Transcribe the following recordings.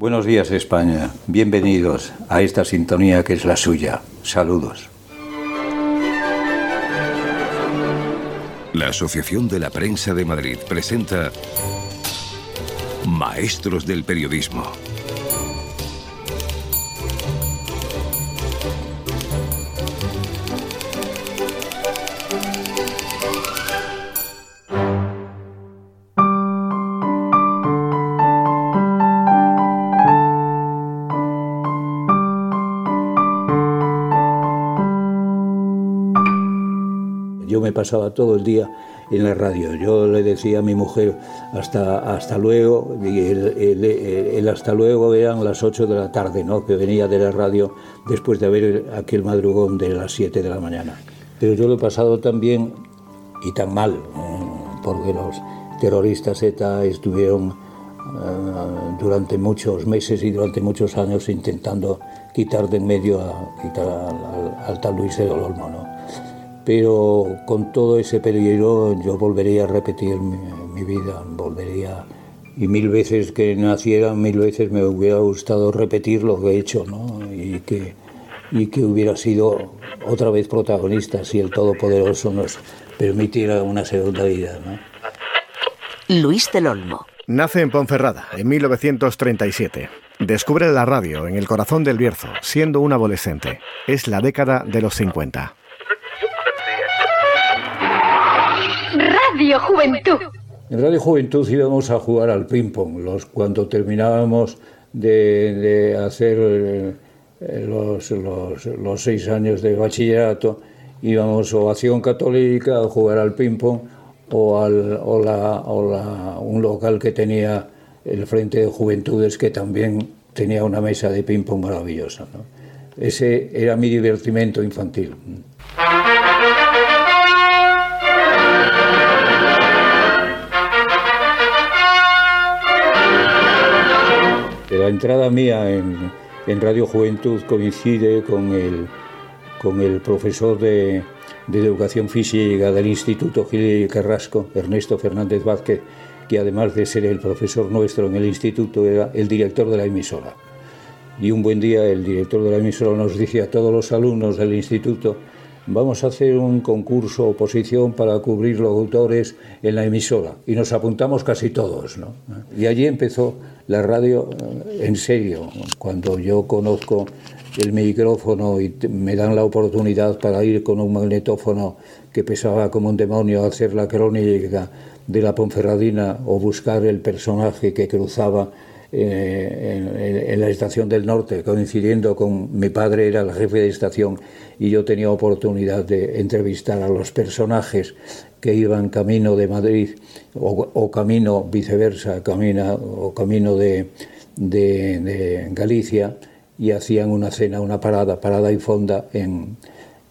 Buenos días España, bienvenidos a esta sintonía que es la suya. Saludos. La Asociación de la Prensa de Madrid presenta Maestros del Periodismo. Pasaba todo el día en la radio. Yo le decía a mi mujer hasta, hasta luego, y el, hasta luego eran las 8 de la tarde, ¿no? que venía de la radio después de haber aquel madrugón de las 7 de la mañana. Pero yo lo he pasado tan bien y tan mal, ¿eh? porque los terroristas ETA estuvieron eh, durante muchos meses y durante muchos años intentando quitar de en medio a, quitar al, tal Luis del Olmo. ¿no? Pero con todo ese peligro yo volvería a repetir mi, vida, volvería y mil veces que naciera, mil veces me hubiera gustado repetir lo que he hecho, ¿no? Y que, y que hubiera sido otra vez protagonista si el Todopoderoso nos permitiera una segunda vida, ¿no? Luis del Olmo. Nace en Ponferrada en 1937. Descubre la radio en el corazón del Bierzo, siendo un adolescente. Es la década de los 50. En Radio Juventud íbamos a jugar al ping-pong. Los, cuando terminábamos de, hacer eh, los, seis años de bachillerato, íbamos o a Acción Católica a jugar al ping-pong o, al, un local que tenía el Frente de Juventudes que también tenía una mesa de ping-pong maravillosa. Ese era mi divertimento infantil. La entrada mía en, Radio Juventud coincide con el, con el profesor de, Educación Física del Instituto Gil Carrasco, Ernesto Fernández Vázquez, que además de ser el profesor nuestro en el instituto, era el director de la emisora. Y un buen día el director de la emisora nos dice a todos los alumnos del instituto, vamos a hacer un concurso oposición para cubrir los autores en la emisora. Y nos apuntamos casi todos. ¿no? Y allí empezó la radio eh, en serio, cuando yo conozco el micrófono y me dan la oportunidad para ir con un magnetófono que pesaba como un demonio a hacer la crónica de la Ponferradina o buscar el personaje que cruzaba eh, en, la estación del norte, coincidiendo con mi padre era el jefe de estación y yo tenía oportunidad de entrevistar a los personajes que iban camino de Madrid o, camino viceversa, camina, o camino de, de, Galicia y hacían una cena, una parada, parada y fonda en,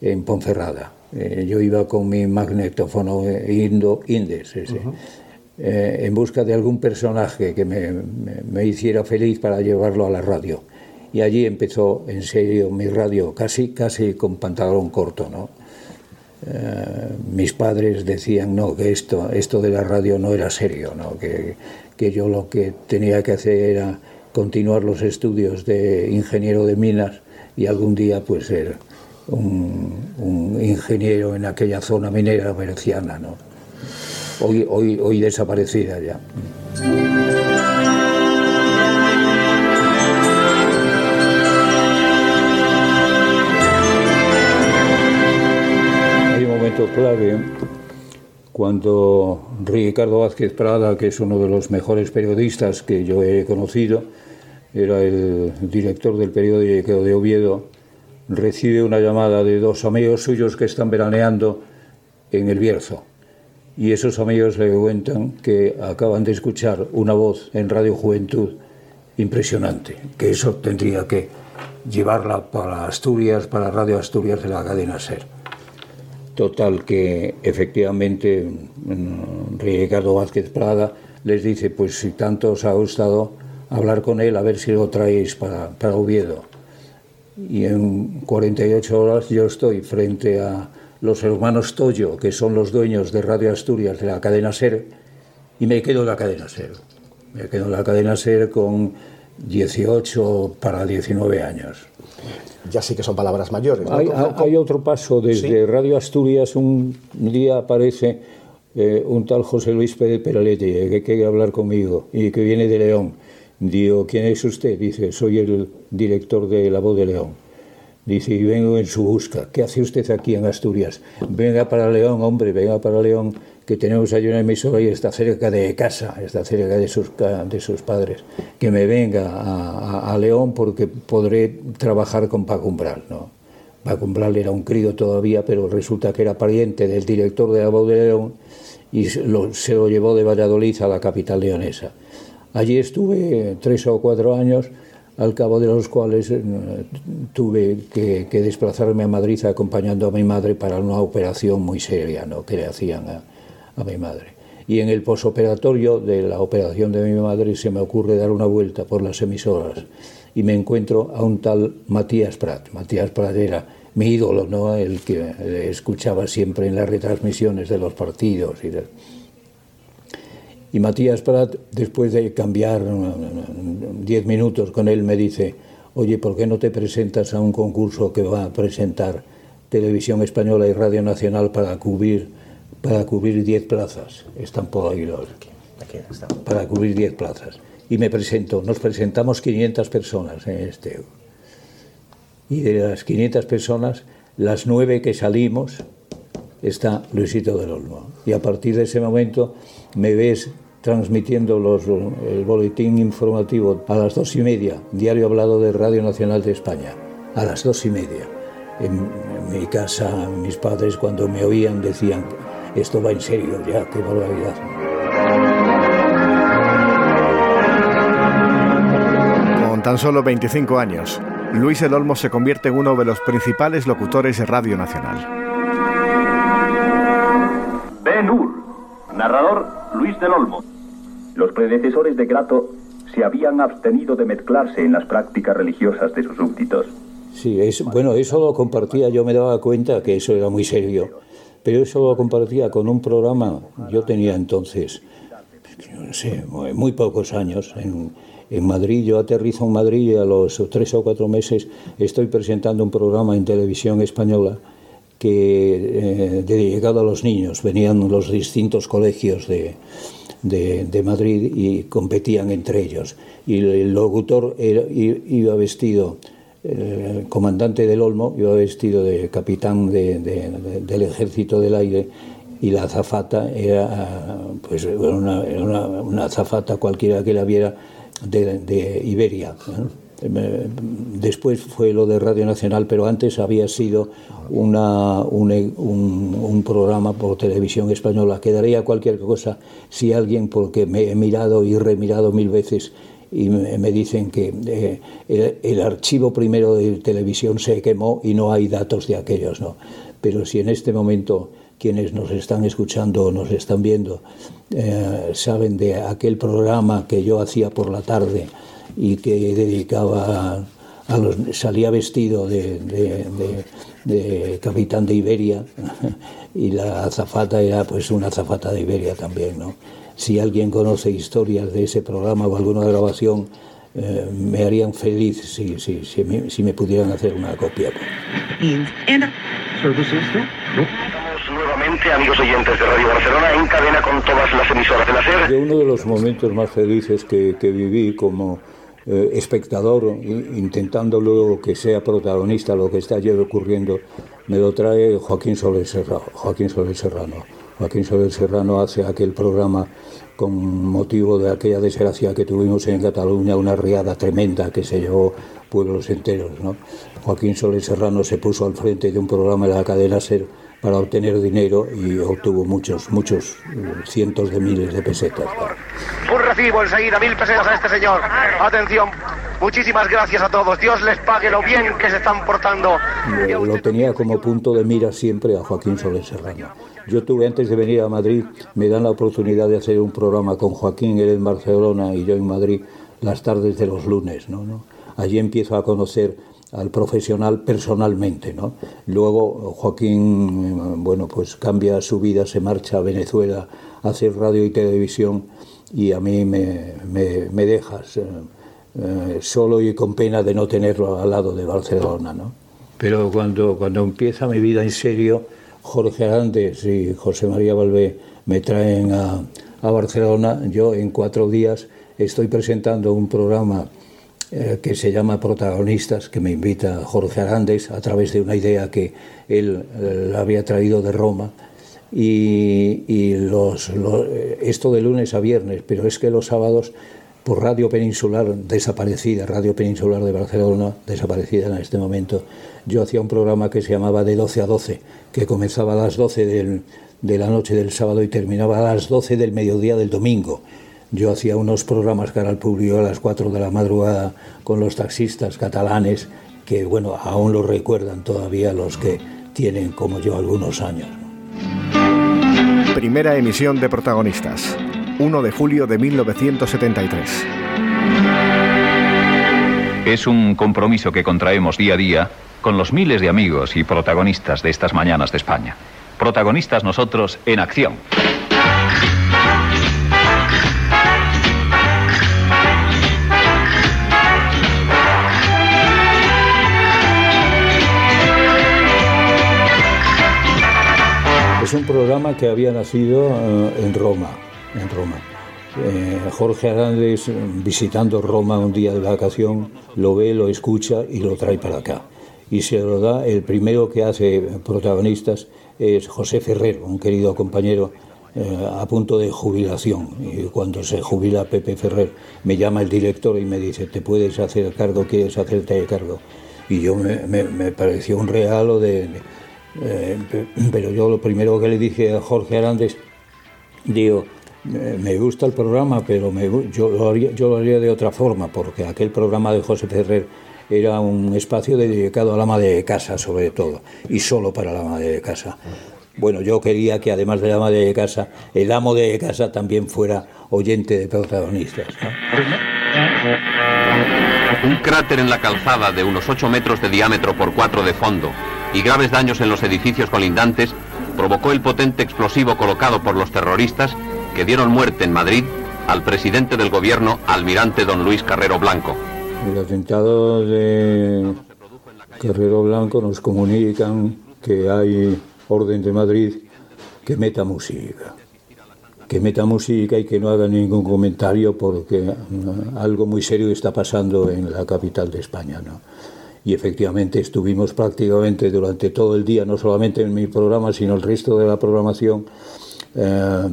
en Ponferrada. Eh, yo iba con mi magnetófono Indo Indes, eh, en busca de algún personaje que me, hiciera feliz para llevarlo a la radio. Y allí empezó en serio mi radio, casi, casi con pantalón corto, ¿no? Eh, mis padres decían no, que esto, esto de la radio no era serio, ¿no? Que, que yo lo que tenía que hacer era continuar los estudios de ingeniero de minas y algún día pues ser un, ingeniero en aquella zona minera berciana, ¿no? Hoy, hoy, hoy desaparecida ya. Hay un momento clave cuando Ricardo Vázquez Prada, que es uno de los mejores periodistas que yo he conocido, era el director del periódico de Oviedo, recibe una llamada de dos amigos suyos que están veraneando en el Bierzo y esos amigos le cuentan que acaban de escuchar una voz en Radio Juventud impresionante, que eso tendría que llevarla para Asturias, para Radio Asturias de la cadena SER. Total que efectivamente mm, Ricardo Vázquez Prada les dice, pues si tanto os ha gustado hablar con él, a ver si lo traéis para, para Oviedo. Y en 48 horas yo estoy frente a los hermanos Toyo, que son los dueños de Radio Asturias de la cadena SER, y me quedo en la cadena SER. Me quedo en la cadena SER con 18 para 19 años. Ya sí que son palabras mayores. Hay, hay, otro paso. Desde Radio Asturias un día aparece eh, un tal José Luis Pérez Peraletti eh, que quiere hablar conmigo y que viene de León. Digo, ¿quién es usted? Dice, soy el director de La Voz de León. Dice, y vengo en su busca. ¿Qué hace usted aquí en Asturias? Venga para León, hombre, venga para León, que tenemos ahí una emisora y está cerca de casa, está cerca de sus, de sus padres. Que me venga a, León porque podré trabajar con Paco Umbral, ¿no? Paco Umbral era un crío todavía, pero resulta que era pariente del director de la voz de León y se lo llevó de Valladolid a la capital leonesa. Allí estuve tres o cuatro años al cabo de los cuales eh, tuve que, desplazarme a Madrid acompañando a mi madre para una operación muy seria ¿no? que le hacían a, mi madre. Y en el posoperatorio de la operación de mi madre se me ocurre dar una vuelta por las emisoras y me encuentro a un tal Matías Prat. Matías Prat era mi ídolo, ¿no? el que escuchaba siempre en las retransmisiones de los partidos y de, y Matías Prat, después de cambiar diez minutos con él, me dice, oye, ¿por qué no te presentas a un concurso que va a presentar Televisión Española y Radio Nacional para cubrir para cubrir 10 plazas? Están por ahí los... Para cubrir 10 plazas. Y me presento, nos presentamos 500 personas en este. Y de las 500 personas, las nueve que salimos, está Luisito del Olmo. Y a partir de ese momento me ves transmitiendo los, el boletín informativo a las dos y media, diario hablado de Radio Nacional de España, a las dos y media. En, mi casa, mis padres cuando me oían decían, esto va en serio ya, qué barbaridad. Con tan solo 25 años, Luis El Olmo se convierte en uno de los principales locutores de Radio Nacional. Luis Olmo. Los predecesores de Grato se habían abstenido de mezclarse en las prácticas religiosas de sus súbditos. Sí, es, bueno, eso lo compartía, yo me daba cuenta que eso era muy serio, pero eso lo compartía con un programa, yo tenía entonces, muy pocos años, en, en Madrid, yo aterrizo en Madrid y a los tres o cuatro meses estoy presentando un programa en televisión española que eh, dedicado a los niños, venían los distintos colegios de de, Madrid y competían entre ellos. Y el locutor iba vestido, el comandante del Olmo iba vestido de capitán del ejército del aire y la azafata era pues una, una, azafata cualquiera que la viera de, Iberia. Después fue lo de Radio Nacional, pero antes había sido una, un, programa por televisión española. Quedaría cualquier cosa si alguien, porque me he mirado y remirado mil veces y me, dicen que eh, el, archivo primero de televisión se quemó y no hay datos de aquellos, ¿no? Pero si en este momento quienes nos están escuchando o nos están viendo eh, saben de aquel programa que yo hacía por la tarde, y que dedicaba a los, salía vestido de, de, capitán de Iberia y la azafata era pues una azafata de Iberia también, ¿no? Si alguien conoce historias de ese programa o alguna grabación, eh, me harían feliz si, si, si, me, si, me, pudieran hacer una copia. nuevamente, amigos oyentes de Radio Barcelona, en cadena con todas las emisoras de la SER. De uno de los momentos más felices que, que viví como eh, espectador, intentando luego que sea protagonista lo que está ayer ocurriendo, me lo trae Joaquín Soler Serrano. Joaquín Soler Serrano. Joaquín Soler Serrano hace aquel programa con motivo de aquella desgracia que tuvimos en Cataluña, una riada tremenda que se llevó pueblos enteros. ¿no? Joaquín Soler Serrano se puso al frente de un programa de la cadena SER para obtener dinero y obtuvo muchos, muchos cientos de miles de pesetas. Un recibo enseguida, mil pesetas a este señor. Atención, muchísimas gracias a todos. Dios les pague lo bien que se están portando. Lo, tenía como punto de mira siempre a Joaquín Soler Serrano. Yo tuve antes de venir a Madrid, me dan la oportunidad de hacer un programa con Joaquín, él en Barcelona y yo en Madrid, las tardes de los lunes. ¿no? ¿No? Allí empiezo a conocer al profesional personalmente, ¿no? Luego Joaquín, bueno, pues cambia su vida, se marcha a Venezuela a hacer radio y televisión y a mí me, me, dejas. Eh, eh, solo y con pena de no tenerlo al lado de Barcelona. ¿no? Pero cuando, cuando empieza mi vida en serio, Jorge Arantes y José María Valvé me traen a, a Barcelona, yo en cuatro días estoy presentando un programa eh, que se llama Protagonistas, que me invita Jorge Arandes a través de una idea que él eh, había traído de Roma. Y, los, esto de lunes a viernes, pero es que los sábados por Radio Peninsular, desaparecida, Radio Peninsular de Barcelona, desaparecida en este momento, yo hacía un programa que se llamaba De 12 a 12, que comenzaba a las 12 de la noche del sábado y terminaba a las 12 del mediodía del domingo. Yo hacía unos programas cara al público a las 4 de la madrugada con los taxistas catalanes, que bueno, aún lo recuerdan todavía los que tienen como yo algunos años. Primera emisión de protagonistas, 1 de julio de 1973. Es un compromiso que contraemos día a día con los miles de amigos y protagonistas de estas mañanas de España. Protagonistas nosotros en acción. Es un programa que había nacido eh, en Roma, en Roma. Eh, Jorge Arandes, visitando Roma un día de vacación, lo ve, lo escucha y lo trae para acá. Y se lo da, el primero que hace protagonistas es José Ferrer, un querido compañero eh, a punto de jubilación. Y cuando se jubila Pepe Ferrer, me llama el director y me dice, ¿te puedes hacer cargo? ¿Quieres hacerte cargo? Y yo me, me pareció un regalo de eh, pero yo lo primero que le dije a Jorge Arandes, digo, me gusta el programa, pero yo, lo haría, yo lo haría de otra forma, porque aquel programa de José Ferrer era un espacio dedicado a la madre de casa, sobre todo, y solo para la madre de casa. Bueno, yo quería que además de la madre de casa, el amo de casa también fuera oyente de protagonistas. Un cráter en la calzada de unos 8 metros de diámetro por 4 de fondo y graves daños en los edificios colindantes provocó el potente explosivo colocado por los terroristas que dieron muerte en Madrid al presidente del gobierno, almirante don Luis Carrero Blanco. El atentado de Carrero Blanco nos comunican que hay orden de Madrid que meta música. Que meta música y que no haga ningún comentario porque algo muy serio está pasando en la capital de España. ¿no? Y efectivamente estuvimos prácticamente durante todo el día, no solamente en mi programa, sino el resto de la programación, eh,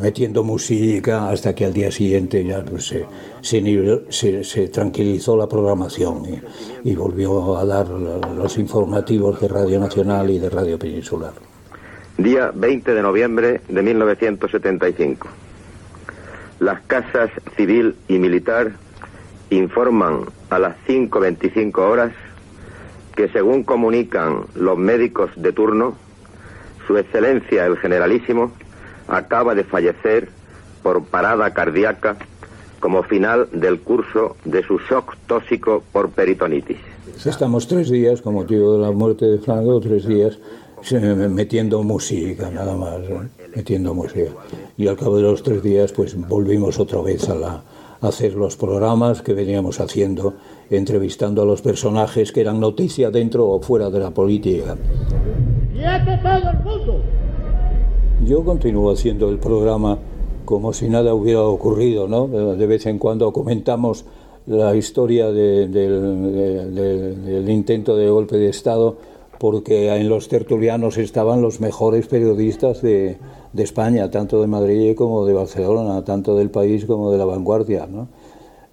metiendo música hasta que al día siguiente ya pues, se, se, tranquilizó la programación y, y, volvió a dar los informativos de Radio Nacional y de Radio Peninsular. Día 20 de noviembre de 1975. Las casas civil y militar informan a las 5.25 horas que según comunican los médicos de turno, Su Excelencia el Generalísimo acaba de fallecer por parada cardíaca como final del curso de su shock tóxico por peritonitis. Estamos tres días, como motivo de la muerte de Franco, tres días metiendo música, nada más, metiendo música. Y al cabo de los tres días, pues volvimos otra vez a la, hacer los programas que veníamos haciendo, entrevistando a los personajes que eran noticia dentro o fuera de la política. todo el mundo! Yo continúo haciendo el programa como si nada hubiera ocurrido, ¿no? De vez en cuando comentamos la historia del, del intento de golpe de Estado porque en los tertulianos estaban los mejores periodistas de, España, tanto de Madrid como de Barcelona, tanto del país como de la vanguardia. ¿no?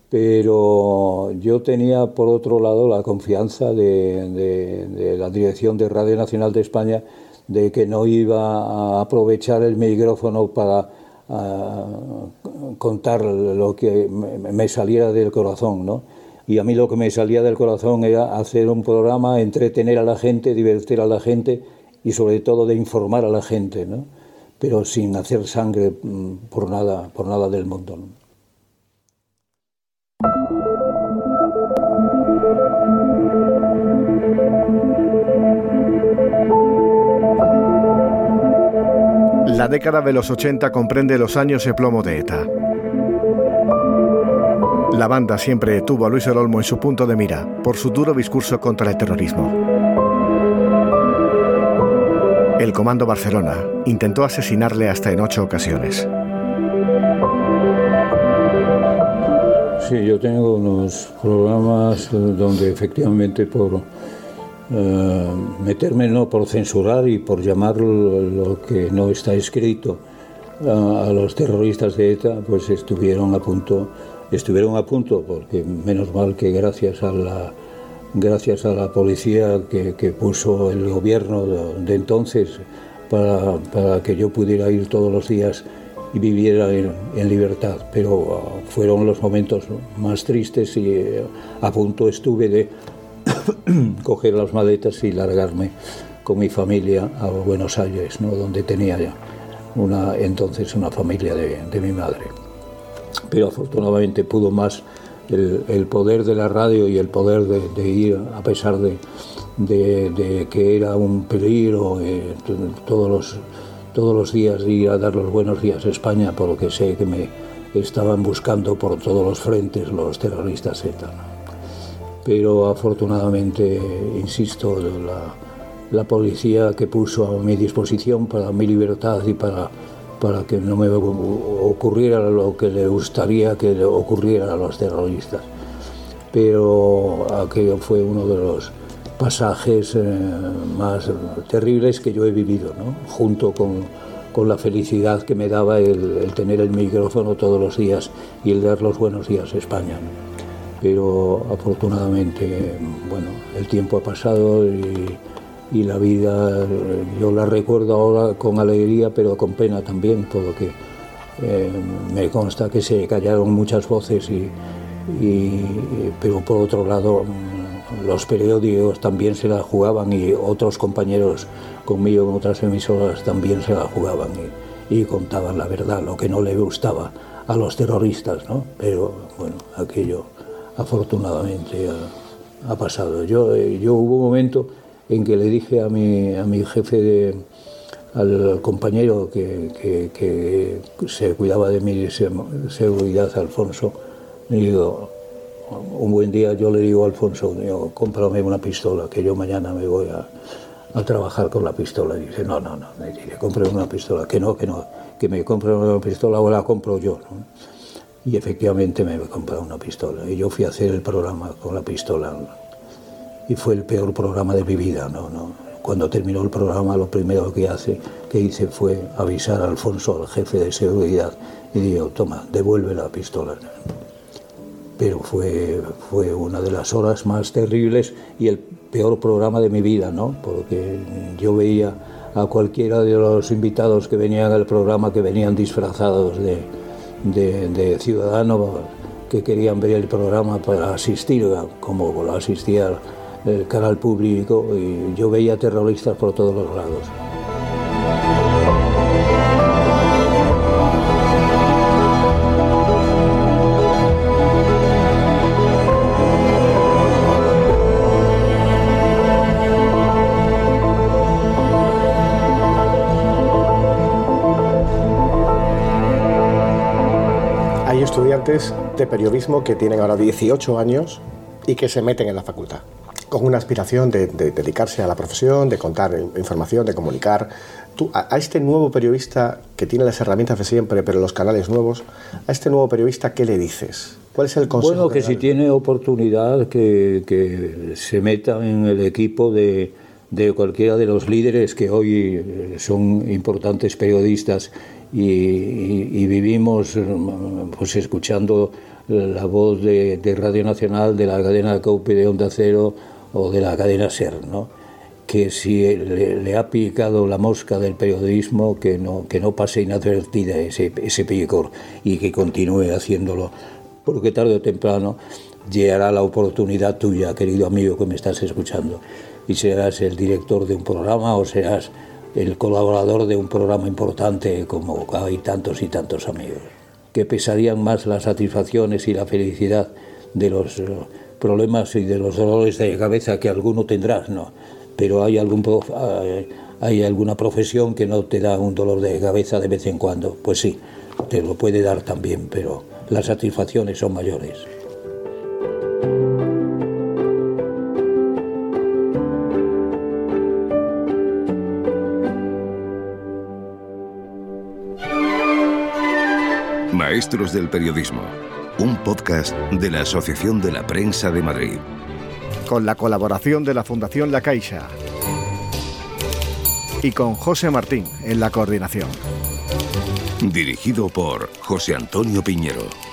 Pero yo tenía, por otro lado, la confianza de, la dirección de Radio Nacional de España de que no iba a aprovechar el micrófono para contar lo que me, saliera del corazón, ¿no? Y a mí lo que me salía del corazón era hacer un programa, entretener a la gente, divertir a la gente y sobre todo de informar a la gente, ¿no? pero sin hacer sangre mm, por nada, por nada del mundo. La década de los 80 comprende los años de plomo de ETA. La banda siempre tuvo a Luis el Olmo en su punto de mira por su duro discurso contra el terrorismo. El Comando Barcelona intentó asesinarle hasta en ocho ocasiones. Sí, yo tengo unos programas donde efectivamente por eh, meterme no por censurar y por llamar lo que no está escrito a, los terroristas de ETA, pues estuvieron a punto, estuvieron a punto, porque menos mal que gracias a la gracias a la policía que, puso el gobierno de, entonces para, para, que yo pudiera ir todos los días y viviera en, libertad. Pero uh, fueron los momentos más tristes y uh, a punto estuve de coger las maletas y largarme con mi familia a Buenos Aires, ¿no? donde tenía ya una, entonces una familia de, de mi madre. Pero afortunadamente pudo más el, el, poder de la radio y el poder de, de ir, a pesar de, de, que era un peligro, eh, todos, los, todos los días ir a dar los buenos días a España, porque sé que me estaban buscando por todos los frentes los terroristas ETA. Pero afortunadamente, insisto, la, la policía que puso a mi disposición para mi libertad y para, para que no me ocurriera lo que le gustaría que le ocurriera a los terroristas. Pero aquello fue uno de los pasajes eh, más terribles que yo he vivido, ¿no? junto con, con, la felicidad que me daba el, el, tener el micrófono todos los días y el dar los buenos días a España. Pero afortunadamente, bueno, el tiempo ha pasado y y la vida yo la recuerdo ahora con alegría pero con pena también porque eh, me consta que se callaron muchas voces y, pero por otro lado los periódicos también se la jugaban y otros compañeros conmigo en otras emisoras también se la jugaban y, contaban la verdad, lo que no le gustaba a los terroristas, ¿no? Pero bueno, aquello afortunadamente ha, pasado. Yo, eh, yo hubo un momento en que le dije a mi, a mi jefe, al compañero que, que, se cuidaba de mi seguridad, Alfonso, le digo, un buen día yo le digo a Alfonso, digo, cómprame una pistola, que yo mañana me voy a, a trabajar con la pistola. Y dice, no, no, no, me dice, cómprame una pistola, que no, que no, que me compre una pistola o la compro yo. Y efectivamente me comprado una pistola. Y yo fui a hacer el programa con la pistola y fue el peor programa de mi vida. ¿no? ¿no? Cuando terminó el programa, lo primero que, hace, que hice fue avisar a Alfonso, al jefe de seguridad, y digo, toma, devuelve la pistola. Pero fue, fue una de las horas más terribles y el peor programa de mi vida, ¿no? porque yo veía a cualquiera de los invitados que venían al programa que venían disfrazados de, de, de ciudadanos que querían ver el programa para asistir, como lo asistía el canal público y yo veía terroristas por todos los lados. Hay estudiantes de periodismo que tienen ahora 18 años y que se meten en la facultad con una aspiración de, dedicarse a la profesión, de contar información, de comunicar. Tú, a, este nuevo periodista que tiene las herramientas de siempre, pero los canales nuevos, a este nuevo periodista, ¿qué le dices? ¿Cuál es el consejo? Bueno, que, si tiene oportunidad, que, que, se meta en el equipo de, de, cualquiera de los líderes que hoy eh, son importantes periodistas y, y, vivimos pues escuchando la voz de, de, Radio Nacional, de la cadena COPE de Onda Cero, o de la cadena SER, ¿no? que si le, ha picado la mosca del periodismo, que no, que no pase inadvertida ese, ese picor y que continúe haciéndolo, porque tarde o temprano llegará la oportunidad tuya, querido amigo que me estás escuchando, y serás el director de un programa o serás el colaborador de un programa importante como hay tantos y tantos amigos, que pesarían más las satisfacciones y la felicidad de los problemas y de los dolores de cabeza que alguno tendrás, ¿no? Pero hay, algún, eh, hay alguna profesión que no te da un dolor de cabeza de vez en cuando. Pues sí, te lo puede dar también, pero las satisfacciones son mayores. Maestros del periodismo un podcast de la Asociación de la Prensa de Madrid. Con la colaboración de la Fundación La Caixa. Y con José Martín en la coordinación. Dirigido por José Antonio Piñero.